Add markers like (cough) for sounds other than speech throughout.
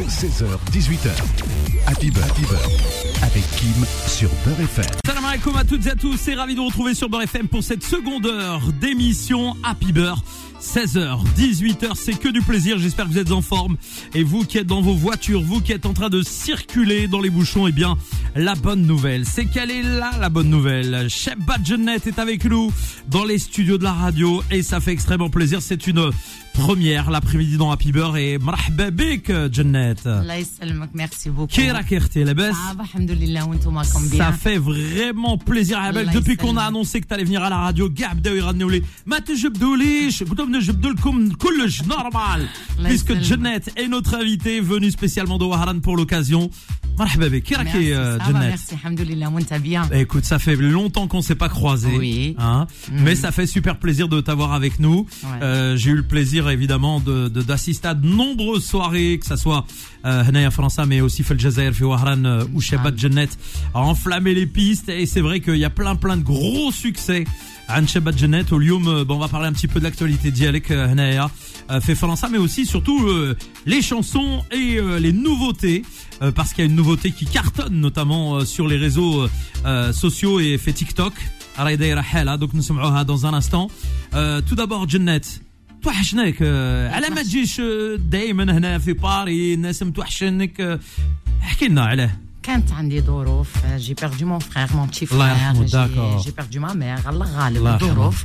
16h, 18h. Happy Beurre, Happy avec Kim sur Beurre FM Salam alaikum à toutes et à tous, c'est ravi de vous retrouver sur Beurre FM pour cette seconde heure d'émission Happy Beurre. 16h, 18h, c'est que du plaisir, j'espère que vous êtes en forme. Et vous qui êtes dans vos voitures, vous qui êtes en train de circuler dans les bouchons, eh bien, la bonne nouvelle, c'est qu'elle est là, la bonne nouvelle. Chef Badgenet est avec nous dans les studios de la radio et ça fait extrêmement plaisir. C'est une première l'après-midi dans Happy Beurre et مرحبا بك جنات الله يسلمك ميرسي بوكو كي راكي اختي لاباس صعبة الحمد لله وانتم راكم Ça بيان fait vraiment plaisir à depuis qu'on a annoncé que t'allais venir à la radio. Gab de Daouiradnoulé. Maté Jebdouli, Boutoum de Koulj, normal. Puisque Jeannette est notre invitée, venue spécialement de Waharan pour l'occasion. Merci, euh, bah, Écoute, ça fait longtemps qu'on ne s'est pas croisé. Oui. Hein. Mais ça fait super plaisir de t'avoir avec nous. Euh, j'ai eu le plaisir, évidemment, d'assister de, de, à de nombreuses soirées, que ce soit euh, Hanaya França, mais aussi Fel Jazair, ou Shabbat Jeannet, a enflammé les pistes. Et c'est vrai qu'il y a plein, plein de gros succès. عن شباب جنات واليوم euh, bon, on va parler un petit peu de l'actualité ديالك euh, هنايا euh, في فرنسا mais aussi surtout euh, les chansons et euh, les nouveautés euh, parce qu'il y a une nouveauté qui cartonne notamment euh, sur les réseaux euh, euh, sociaux et fait TikTok راهي دايره حالها donc نسمعوها dans un instant euh, tout d'abord جنات توحشناك euh, على ما تجيش euh, دايما هنا في باري الناس متوحشنك euh, احكي لنا عليه كانت عندي ظروف جي بيردو مون فخير مون بتي الله يرحمه، فخير داكور. جي بيردو ما ميغ الله الله غالب يرحمه. الظروف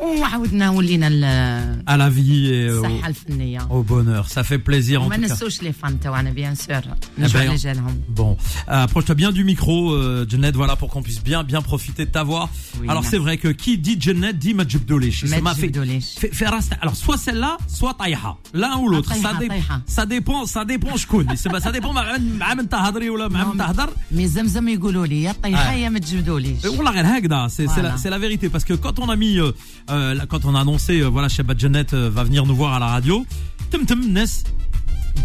وعاودنا ولينا ال- à la vie et au, الصحة الفنية au bonheur ça fait plaisir en وما tout cas نسوش لي فان تاعنا بيان سور ben, نجوا على جالهم Bon, euh, approche-toi bien du micro, euh, Jeannette, voilà, pour qu'on puisse bien, bien profiter de ta voix. Oui, Alors merci. c'est vrai que qui dit Jeannette dit Majibdolish. Ça m'a fait, Majibdolish. fait, fait rasta- Alors soit celle-là, soit Taïha. L'un ou l'autre. Ah, Ça, Taïha, dé- Taïha. ça dépend, ça dépend je connais. C'est- Ça dépend مع من- مع من تهضري ولا مع من تهضر. مي زمزم يقولوا لي يا طيحة Ouais. يا ما تجبدوليش Euh, والله غير هكذا. C'est c'est la, Voilà. c'est la vérité parce que quand on a mis, euh, euh, quand on a annoncé, euh, voilà, Shabbat Janet euh, va venir nous voir à la radio. Tum Tum Ness.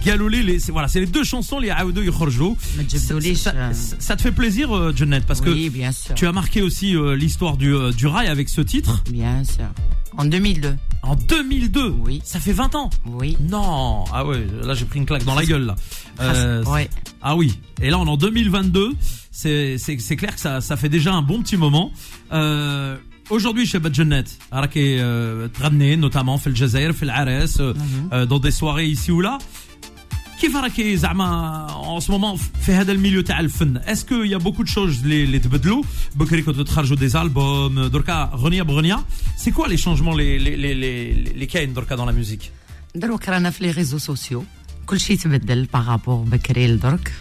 Galolé, les, c'est, voilà, c'est les deux chansons, les Aoudo et Khorjo. Ça, te fait plaisir, euh, Janet, parce oui, que bien sûr. tu as marqué aussi l'histoire du, rail avec ce titre. Bien sûr. En 2002. En 2002 Oui. Ça fait 20 ans? Oui. Non Ah ouais, là j'ai pris une claque dans la gueule là. Ah oui. Et là on est en 2022. C'est, clair que ça, ça fait déjà un bon petit moment. Euh, Aujourd'hui chez Badjenet, راكي euh, تغني notamment في الجزائر في العراس euh, euh, dans des soirées ici ou là. كيف راكي زعما en ce moment في هذا الميليو تاع الفن est-ce qu'il y a beaucoup de choses اللي اللي تبدلوا بكري كنتوا تخرجوا des albums دركا غنية بغنية c'est quoi les changements les les les les les كاين دركا dans la musique دروك رانا في لي ريزو سوسيو كل شيء تبدل بارابور بكري لدرك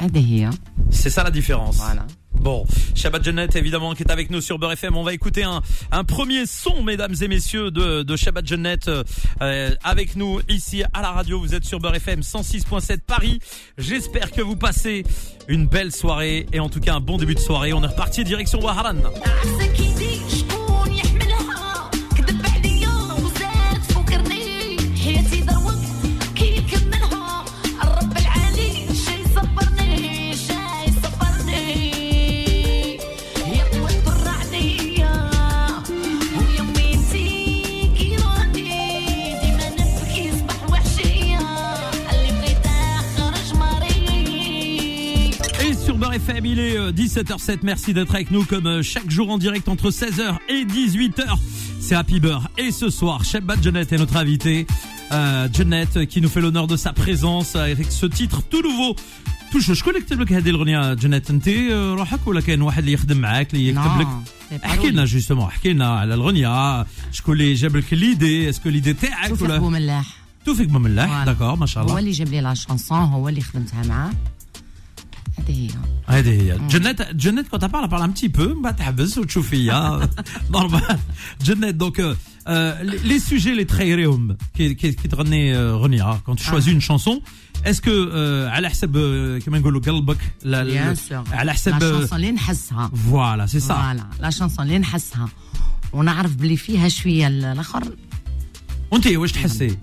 هذه هي c'est ça la différence Voilà. Bon, Shabbat Jeannette évidemment qui est avec nous sur Beurre FM. On va écouter un, premier son, mesdames et messieurs, de, de Shabbat Jeannette euh, avec nous ici à la radio. Vous êtes sur Beurre FM 106.7 Paris. J'espère que vous passez une belle soirée et en tout cas un bon début de soirée. On est reparti direction Waharan. FM, il est euh, 17h07. Merci d'être avec nous comme euh, chaque jour en direct entre 16h et 18h. C'est Happy Beurre. Et ce soir, Shabbat Jeannette est notre invité. Euh, Jeannette euh, qui nous fait l'honneur de sa présence euh, avec ce titre tout nouveau. tout je connais كتب لك هذه الاغنيه جنات انت آه، روحك ولا كاين واحد اللي يخدم معاك اللي يكتب لك Non, c'est pas احكي لنا lui. جوستومون احكي لنا على الاغنيه شكون اللي جاب لك ليدي اسكو ليدي تاعك توفيق ولا بوملاح توفيق بملاح Voilà. داكور ما شاء هو الله اللي جاب لي لا شانسون هو اللي خدمتها معاه هذه هي هذه هي جنات جنات كنت بارل بارل ان بتي بو ما تحبس وتشوف فيا نورمال جنات دونك لي سوجي اللي تخيريهم كي كي كي تغني آه، غنيه كونت شوازي اون شانسون اسكو على حسب آه، كما نقولوا قلبك لا- لا- بيان سور على لا حسب شانسون اللي نحسها فوالا سي سا فوالا لا شانسون اللي نحسها ونعرف بلي فيها شويه الاخر وانت واش تحسي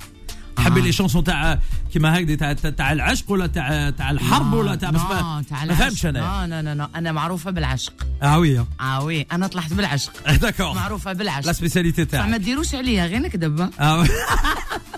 تحبي لي شانسون تاع كيما هكذا تاع تاع- العشق ولا تاع تاع الحرب ولا تاع بس ما فهمتش. أنا. لا لا لا أنا معروفة بالعشق. آه وي. آه وي. أنا طلعت بالعشق. (laughs) داكور معروفة لا بالعشق سبيسياليتي بصح ما تاعك ديروش عليا غير نكذب. آه. (laughs)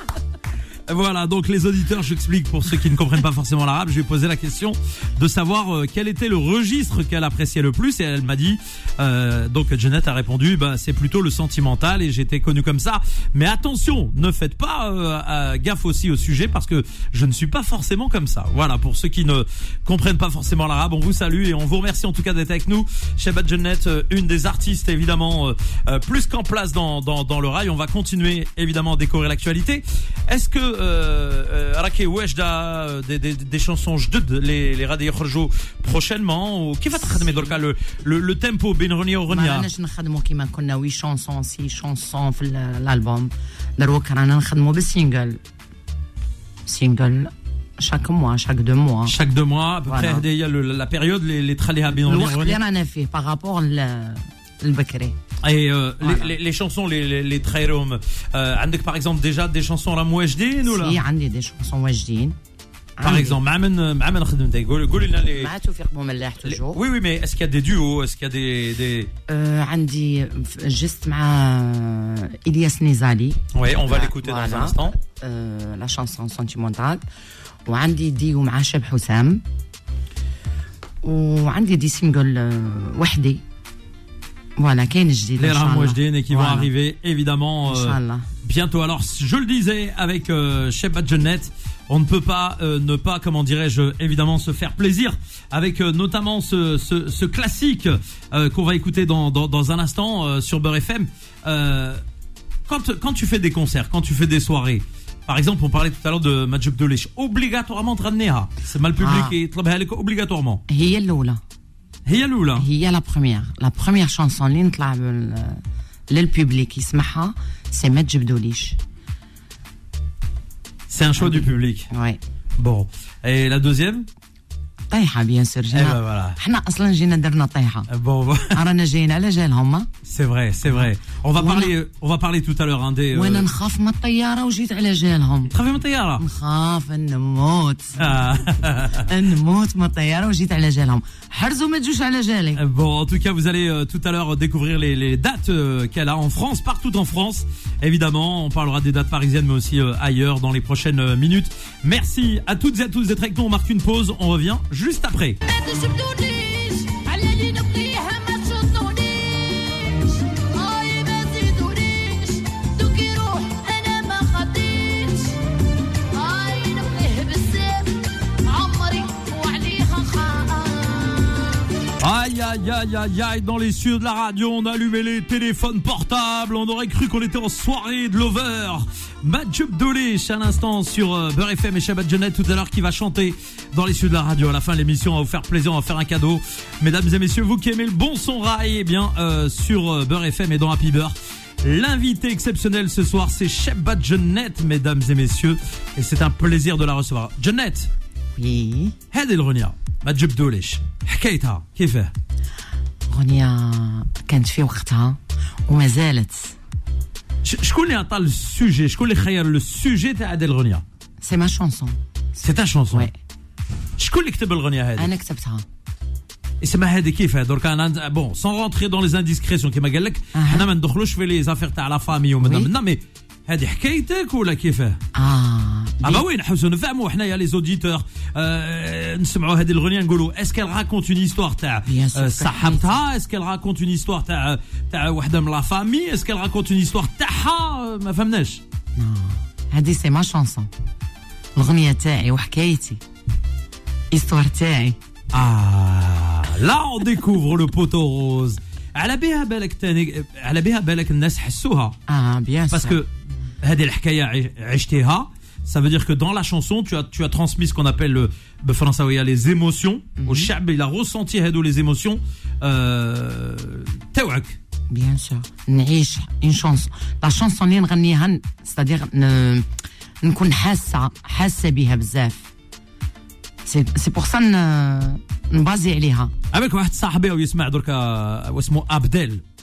Voilà, donc les auditeurs, j'explique pour ceux qui ne comprennent pas forcément l'arabe, je lui ai posé la question de savoir euh, quel était le registre qu'elle appréciait le plus et elle m'a dit, euh, donc Jeannette a répondu, bah c'est plutôt le sentimental et j'étais connu comme ça. Mais attention, ne faites pas euh, euh, gaffe aussi au sujet parce que je ne suis pas forcément comme ça. Voilà, pour ceux qui ne comprennent pas forcément l'arabe, on vous salue et on vous remercie en tout cas d'être avec nous. Shebat Jeannette, euh, une des artistes évidemment euh, plus qu'en place dans, dans, dans le rail. On va continuer évidemment à découvrir l'actualité. Est-ce que راكي واجدة des, des, des chansons جدد les les غادي يخرجوا prochainement وكيف تخدمي دركا le, le, le tempo بين غنية ما وغنية راناش نخدموا كيما كنا وي شونسون سي شونسون في ال- الالبوم دروك رانا نخدموا بالسينجل سينجل شاك موا شاك دو موا chaque deux mois à peu près Voilà. هذه هي le- la période les les تخليها بين غنية الوقت اللي وغنية رانا فيه بارابور البكري et euh, Voilà. les, les, les chansons les les, les تخيرهم euh, عندك par exemple déjà des chansons راهم واجدين ولا سي عندي دي شونسون واجدين Par عندي. exemple, مع من مع من خدمتك قول قولي لنا لي مع توفيق بوملاح les- توجور Oui oui mais est-ce qu'il y a des duos est-ce qu'il y a des des آه عندي ف- جست مع الياس نيزالي Ouais, on va Voilà. l'écouter dans un Voilà. instant. آه لا شانسون سونتيمونتال وعندي ديو مع شاب حسام وعندي دي سينجل آه وحدي Voilà, les Ramouajdine et qui vont arriver évidemment euh, bientôt. Alors, je le disais avec euh, Sheba on ne peut pas euh, ne pas, comment dirais-je, évidemment se faire plaisir avec euh, notamment ce, classique qu'on va écouter dans, un instant sur Beurre FM. quand, tu fais des concerts, quand tu fais des soirées, par exemple, on parlait tout à l'heure de Majib Dolich, obligatoirement Tranneha. C'est mal public ah. et obligatoirement. هي الاولى هي الأولى. هي لا بروميير لا بروميير شانسون اللي نطلع بال- للبوبليك يسمعها سي ما تجبدوليش C'est un choix du public. وي Bon. Et la deuxième طيحه بيان سور Eh ben جينا voilà. حنا اصلا جينا درنا طيحه Bon, رانا جايين على جالهم ها؟ c'est vrai, c'est vrai. On va Voilà. parler, on va parler tout à l'heure hein, des. وانا Euh... نخاف من الطياره وجيت على جالهم Travaille mon taillard, là. نخاف نموت (laughs) (laughs) Ah. نموت من الطياره وجيت على جالهم حرزوا ما تجوش على جالي Bon, en tout cas, vous allez euh, tout à l'heure découvrir les, les dates euh, qu'elle a en France, partout en France. Évidemment, on parlera des dates parisiennes, mais aussi euh, ailleurs dans les prochaines euh, minutes. Merci à toutes et à tous d'être avec nous. On marque une pause. On revient juste après. Aïe, aïe, aïe, aïe, aïe, dans les cieux de la radio, on allumait les téléphones portables, on aurait cru qu'on était en soirée de l'over. Majub Dolish à l'instant sur euh, Beurre FM et Shabbat Jeannette tout à l'heure qui va chanter dans les cieux de la radio. À la fin de l'émission, on va vous faire plaisir, on va faire un cadeau. Mesdames et messieurs, vous qui aimez le bon son rail, eh bien, euh, sur euh, Beurre FM et dans Happy Beurre. L'invité exceptionnel ce soir, c'est Shabbat Jeannette, mesdames et messieurs. Et c'est un plaisir de la recevoir. Jeannette, وي هذه الغنية مجب دوليش حكايتها كيفاه؟ اغنيه كانت في وقتها وما زالت ش- شكون اللي عطى السوجي شكون اللي خير لو سوجي تاع هذه الغنيه سي ما شونسون سي تا شونسون وي شكون اللي كتب الغنيه هذه انا كتبتها اسمها هذه كيف درك انا بون سون رونتري دون لي انديسكريسيون كيما قال لك أها. حنا ما ندخلوش في لي زافير تاع لا فامي ومنا وي. منا مي هذه حكايتك ولا كيفاه؟ اه اه با وي نحوسو نفهموا حنايا لي زوديتور آه نسمعوا هذه الاغنيه نقولوا اسكال راكونت اون هيستوار تاع Bien sûr آه، que صاحبتها اسكال راكونت اون هيستوار تاع تاع وحده من لا فامي اسكال راكونت اون هيستوار تاعها ما فهمناش هذه سي ما شونسون الاغنيه تاعي وحكايتي ايستوار تاعي آه لا on découvre le poteau rose على بها بالك تاني على بها بالك الناس حسوها اه بيان parce que هذه الحكايه عش- عشتيها ça veut dire que dans la chanson tu as tu as transmis ce qu'on appelle le بالفرنساويه les émotions والشعب il a ressenti هذو les émotions euh, تاوعك بيان سور نعيش اون شونسون لا شونسون اللي نغنيها ستادير نكون حاسه حاسه بها بزاف سي سي بور سا نبازي عليها avec واحد صاحبي ويسمع دركا واسمه ابدل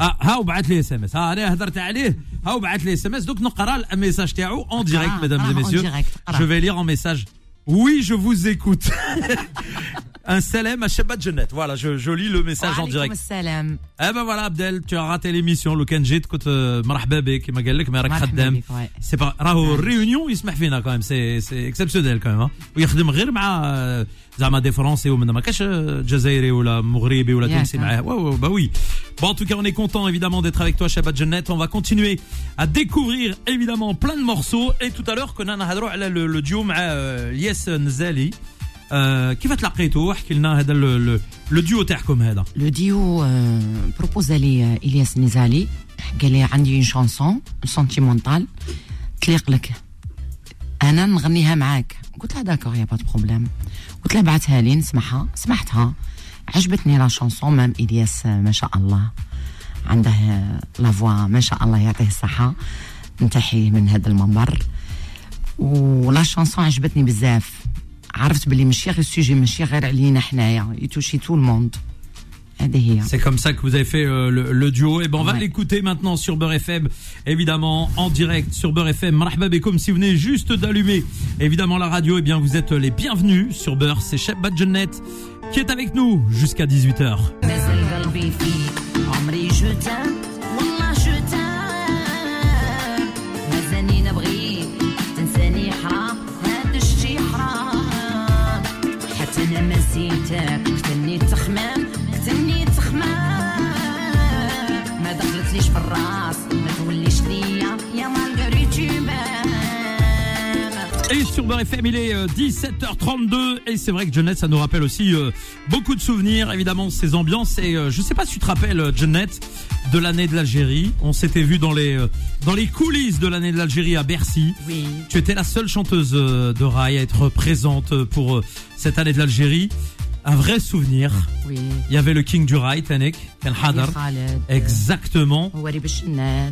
اه ها وبعث لي اس ام اس ها انا هدرت عليه ها وبعث لي اس ام اس دوك نقرا الميساج تاعو اون ديريكت Ah, mesdames ah, et en messieurs direct, قرا. je vais lire en message oui je vous écoute (laughs) un salam à Shabbat Jeannette voilà je, je lis le message en وعليكم direct السلام eh ben voilà Abdel tu as raté l'émission لو كان جيت كنت آه، مرحبا بك كما قال لك ما راك مرحبا خدام بك، ouais. سي با راهو الريونيون يسمح فينا كاين سي سي اكسبسيونيل كاين ويخدم غير مع آه، زعما دي فرونسي ومن ما كاش آه، جزائري ولا مغربي ولا ياك، تونسي آه. معاه Ouais, ouais, bah oui. Bon, en tout cas, on est content évidemment d'être avec toi, Shabbat Jeannette. On va continuer à découvrir évidemment plein de morceaux. Et tout à l'heure, كنا نهضروا على le, le duo مع آه، الياس نزالي. آه، كيف تلقيتوا؟ احكي لنا هذا ال- ال- لو ديو تاعكم هذا. لو ديو بروبوزا لي الياس نزالي قال لي عندي اون شانسون سونتيمونتال تليق لك انا نغنيها معاك قلت له داكور يا با بروبليم قلت له بعثها لي نسمعها سمعتها عجبتني لا شانسون مام الياس ما شاء الله. عنده آه، لا فوا ما شاء الله يعطيه الصحة. نتحي من هذا المنبر. ولا شانسون عجبتني بزاف. عرفت بلي ماشي غير السوجي ماشي غير علينا حنايا. يتوشي تو الموند C'est comme ça que vous avez fait euh, le, le duo. Et ben on va Ouais. l'écouter maintenant sur Beurre FM, évidemment en direct sur Beurre FM. Marhaba comme si vous venez juste d'allumer évidemment la radio, et bien vous êtes les bienvenus sur Beurre. C'est Chef Badjenet qui est avec nous jusqu'à 18h. Sur Beurre FM, il est euh, 17h32 et c'est vrai que Jeannette, ça nous rappelle aussi euh, beaucoup de souvenirs, évidemment, ces ambiances. Et euh, je sais pas si tu te rappelles, euh, Jeannette, de l'année de l'Algérie. On s'était vu dans les euh, dans les coulisses de l'année de l'Algérie à Bercy. Oui. Tu étais la seule chanteuse euh, de rail à être présente euh, pour euh, cette année de l'Algérie un vrai souvenir. Oui. Il y avait le King du Rail, Tanek, Hadar. Euh, Exactement. Euh,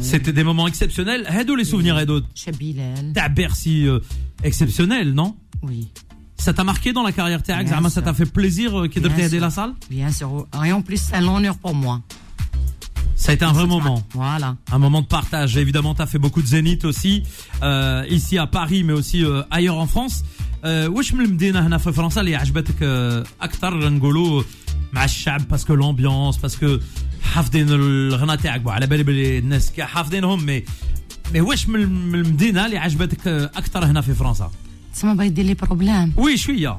C'était des moments exceptionnels. Hado les souvenirs, Hado. T'as Bercy euh, exceptionnel, non? Oui. Ça t'a marqué dans la carrière TAX Ça t'a fait plaisir qu'il devait aider la salle Bien sûr. Et en plus, c'est un honneur pour moi. Ça a été un vrai moment. Voilà. Un moment de partage. Évidemment, tu as fait beaucoup de zénith aussi, euh, ici à Paris, mais aussi ailleurs en France. Euh, واش من المدينة هنا في فرنسا اللي عجبتك euh, أكثر نقولوا مع الشعب باسكو l'ambiance باسكو حافظين الغنى تاعك على بالي بلي الناس كاع حافظينهم مي مي واش من المدينة اللي عجبتك آه، أكثر هنا في فرنسا؟ تسمى بيدير لي بروبليم. وي شوية. (laughs)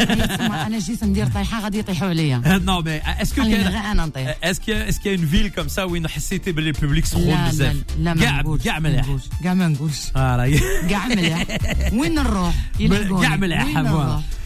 إيه، أنا جيت ندير طيحه غادي يطيحوا عليا. نو مي اسكو كاين غير أنا نطيح. اسكو اسكو اون فيل كوم سا وين حسيتي باللي البوبليك سخون بزاف لا لا ما كاع مليح كاع ما نقولش. كاع مليح وين نروح كاع مليح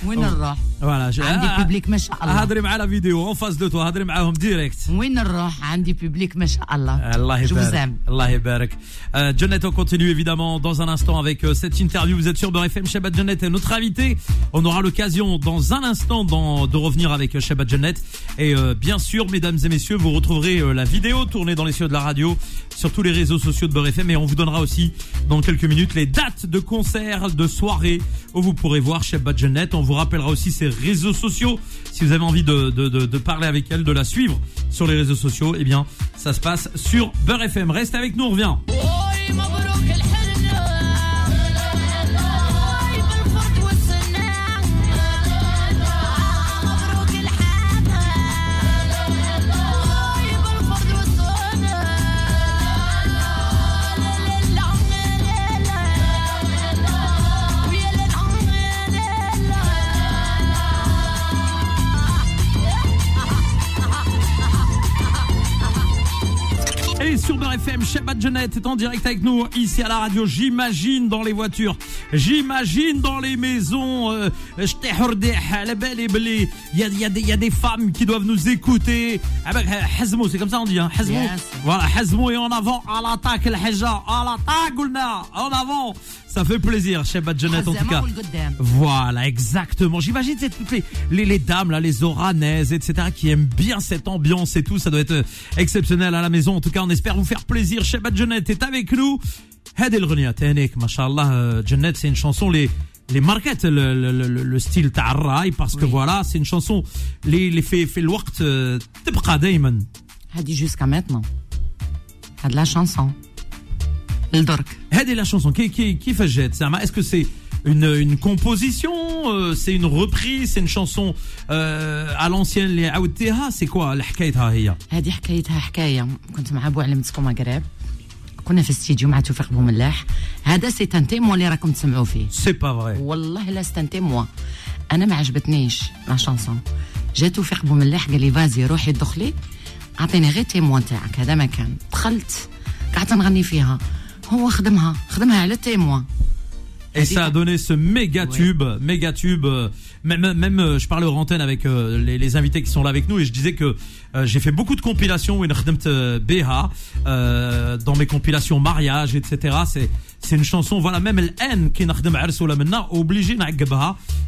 وين فوالا. نروح وين نروح فوالا جو- عندي آه، بوبليك ما شاء الله هضري مع لا فيديو اون فاس دو تو هضري معاهم ديريكت وين نروح عندي بوبليك ما شاء الله الله Je vous يبارك aime. الله يبارك euh, Jeannette on continue évidemment dans un instant avec euh, cette interview vous êtes sur Beurre FM Shabbat Jeannette est notre invité on aura l'occasion dans un instant dans- de revenir avec euh, Shabbat Jeannette et euh, bien sûr mesdames et messieurs vous retrouverez euh, la vidéo tournée dans les cieux de la radio sur tous les réseaux sociaux de Beurre FM et on vous donnera aussi dans quelques minutes les dates de concerts de soirées où vous pourrez voir Shabbat Jeannette on vous rappellera aussi ses réseaux sociaux. Si vous avez envie de, parler avec elle de la suivre sur les réseaux sociaux eh bien ça se passe sur Beurre FM reste avec nous on revient sur FM, Shabbat Jeunette est en direct avec nous ici à la radio. J'imagine dans les voitures, j'imagine dans les maisons. Euh, il y a, il y, il y a des femmes qui doivent nous écouter. Ah ben, Hazmo, c'est comme ça on dit. Hein. Voilà, Hazmo et en avant, à l'attaque, le Hajja, à l'attaque, en avant. Ça fait plaisir, Shabbat Jeunette en tout cas. Voilà, exactement. J'imagine c'est toutes les, les, les, dames, là, les oranaises, etc., qui aiment bien cette ambiance et tout. Ça doit être euh, exceptionnel à la maison. En tout cas, on espère vous faire plaisir. Sheba Janet est avec nous. هذه الأغنية تانيك ما شاء الله Janet c'est une chanson les les marquettes le, le, le, le style تاع الراي parce que Oui. voilà c'est une chanson les les في في الوقت euh, تبقى دايما هادي جوسكا ماتنون هاد لا شانسون الدرك هذه la chanson qui qui qui fait jet زعما est-ce que c'est une une composition euh, c'est une reprise c'est une chanson euh, à l'ancienne اللي عاودتيها c'est quoi الحكايتها هي هادي حكايتها حكايه كنت مع بو علمتكم مغرب كنا في الاستديو مع توفيق بوملاح هذا سي ان تيمون اللي راكم تسمعوا فيه c'est pas vrai والله لا سي ان تيمون انا ما عجبتنيش لا شانسون جا توفيق بوملاح قال لي فازي روحي دخلي اعطيني غير تيمون تاعك هذا ما كان دخلت قعدت نغني فيها هو خدمها خدمها على التيمون et ça a donné ce méga tube, méga tube. euh, Même, même, euh, je parlais aux antennes avec euh, les, les invités qui sont là avec nous et je disais que euh, j'ai fait beaucoup de compilations BH euh, dans mes compilations mariage, etc. C'est c'est une chanson, voilà, même le N qui obligé.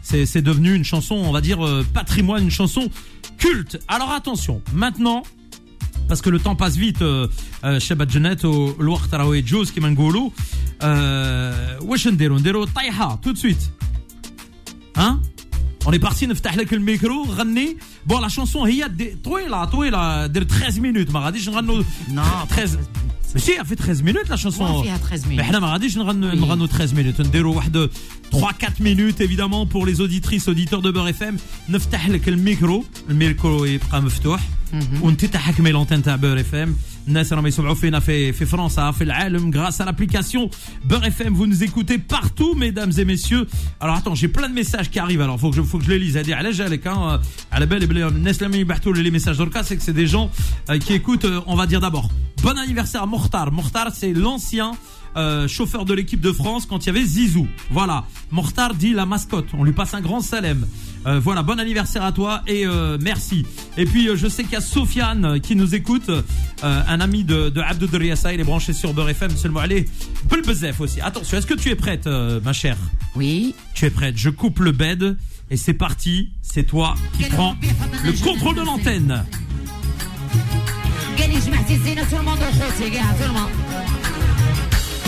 C'est c'est devenu une chanson, on va dire patrimoine, une chanson culte. Alors attention, maintenant parce que le temps passe vite euh, euh, chez Badjenet au الوقت راهو يجوز كيما نقولوا euh, واش نديروا نديروا طيحه tout de suite hein on est parti نفتح لك الميكرو غني بون لا شونسون هي دي- طويله طويله دير 13 minutes ما غاديش نغنوا نو 13 ماشي fait 13 minutes la chanson وين فيها 13 mais minutes احنا ما غاديش نغنوا Oui. نغنوا 13 minutes نديروا واحد 3 4 minutes évidemment pour les auditrices auditeurs de Beurre FM نفتح لك الميكرو الميكرو يبقى مفتوح وانت تحكمي لونتين تاع بور اف ام الناس راهم يسمعوا فينا في في فرنسا في العالم grâce à l'application Beurre FM vous nous écoutez partout mesdames et messieurs alors attends j'ai plein de messages qui arrivent alors faut que je faut que je les lise هذه على جالك hein على بالي بلي الناس لما يبعثوا لي les messages دركا c'est que c'est des gens euh, qui écoutent euh, on va dire d'abord bon anniversaire à Mortar Mortar c'est l'ancien euh, chauffeur de l'équipe de France quand il y avait Zizou. Voilà, Mortar dit la mascotte. On lui passe un grand salem. Euh, voilà, bon anniversaire à toi et euh, merci. Et puis euh, je sais qu'il y a Sofiane euh, qui nous écoute, euh, un ami de, de Abdou Driassa, il est branché sur Beurre FM, seulement allez, Belbezef aussi. Attention, est-ce que tu es prête, euh, ma chère Oui. Tu es prête Je coupe le bed et c'est parti. C'est toi qui prends le contrôle de l'antenne. قال لي جمعتي الزينه تو الموند وخوتي كاع تو الموند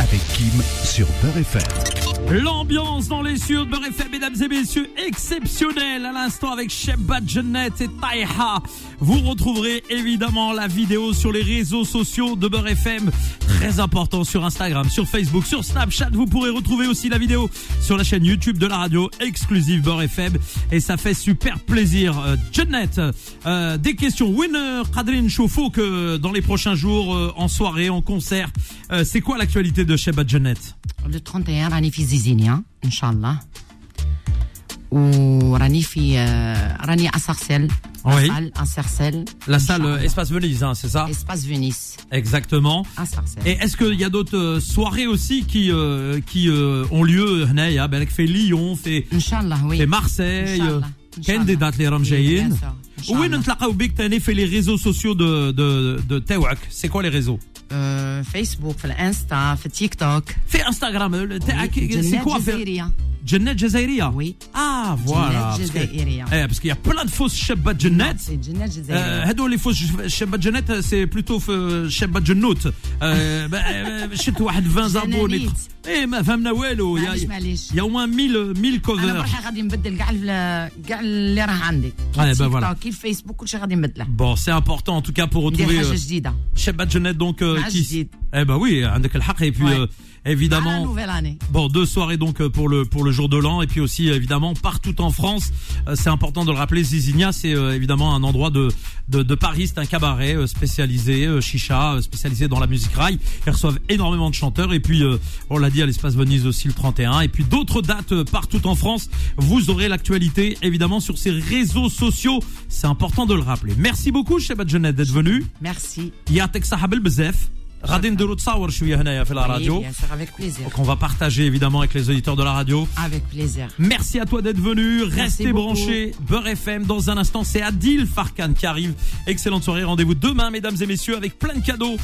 Avec Kim sur Beurre FM. L'ambiance dans les cieux de Beurre FM, mesdames et messieurs, exceptionnelle à l'instant avec Sheba Jeannette et Taiha. Vous retrouverez évidemment la vidéo sur les réseaux sociaux de Beurre FM Très important sur Instagram, sur Facebook, sur Snapchat. Vous pourrez retrouver aussi la vidéo sur la chaîne YouTube de la radio exclusive Beurre FM. Et ça fait super plaisir. Euh, Jeannette, euh, des questions. Winner, Kadrin Chauffo, que dans les prochains jours, euh, en soirée, en concert, euh, c'est quoi l'actualité de Sheba Jeannette Le 31 راني في زيزينيا ان شاء الله وراني في آه، راني oui. la salle, un cercel. La salle euh, Espace Venise, hein, c'est ça Espace Venise. Exactement. Un cercel. Et est-ce qu'il y a d'autres euh, soirées aussi qui euh, qui euh, ont lieu Hneya, hein, ben fait Lyon, fait oui. fait Marseille. Inch'Allah. شاء الله. إن شاء كاين دي الله. دات اللي راهم Oui, جايين bien sûr. إن شاء وين الله. نتلاقاو بك تاني في les réseaux sociaux de de de تاوعك c'est quoi les réseaux آه، فيسبوك في الانستا في التيك توك في انستغرام تاعك c'est جنات quoi في جزائريه جنات جزائريه Oui. ah voilà جنات parce que جزائريه eh parce qu'il y a plein de fausses شابات جنات سي جنات آه، جزائريه هادو اللي فوز شابات جنات سي بلوتو في شابات جنوت آه، ب- آه، شفت واحد 20 زابوني جنانيت. ايه ما فهمنا والو يا معليش معليش يا اوان 1000 1000 انا كوفر بروحي غادي نبدل كاع ال- كاع اللي راه عندي bah التيك voilà. توك الفيسبوك كلشي غادي نبدله Bon, c'est important en tout cas pour ندير retrouver حاجه euh, جديده Shabbat Jeannette donc euh, مع qui جديد. Eh ben oui, عندك الحق et puis Ouais. euh, على évidemment نوفيل اني Bon, deux soirées donc euh, pour le pour le jour de l'an et puis aussi euh, évidemment partout en France. Euh, c'est important de le rappeler. Zizinia, c'est euh, évidemment un endroit de de, de Paris, c'est un cabaret euh, spécialisé euh, chicha, euh, spécialisé dans la musique rail. Ils reçoivent énormément de chanteurs et puis euh, on l'a dit à l'espace Venise aussi le 31 et puis d'autres dates euh, partout en France. Vous aurez l'actualité évidemment sur ces réseaux sociaux. C'est important de le rappeler. Merci beaucoup Shebat Jeannette d'être venu. ميرسي يعطيك الصحة بالبزاف. غادي نديرو تصاور شوية هنايا في la radio. بيان سور افيك بليزير qu'on va partager évidemment avec les auditeurs de la radio. افيك بليزير Merci à toi d'être venu. Restez beaucoup. branchés. Beurre FM. Dans un instant, c'est Adil Farkan qui arrive. Excellente soirée. Rendez-vous demain, mesdames et messieurs, avec plein de cadeaux.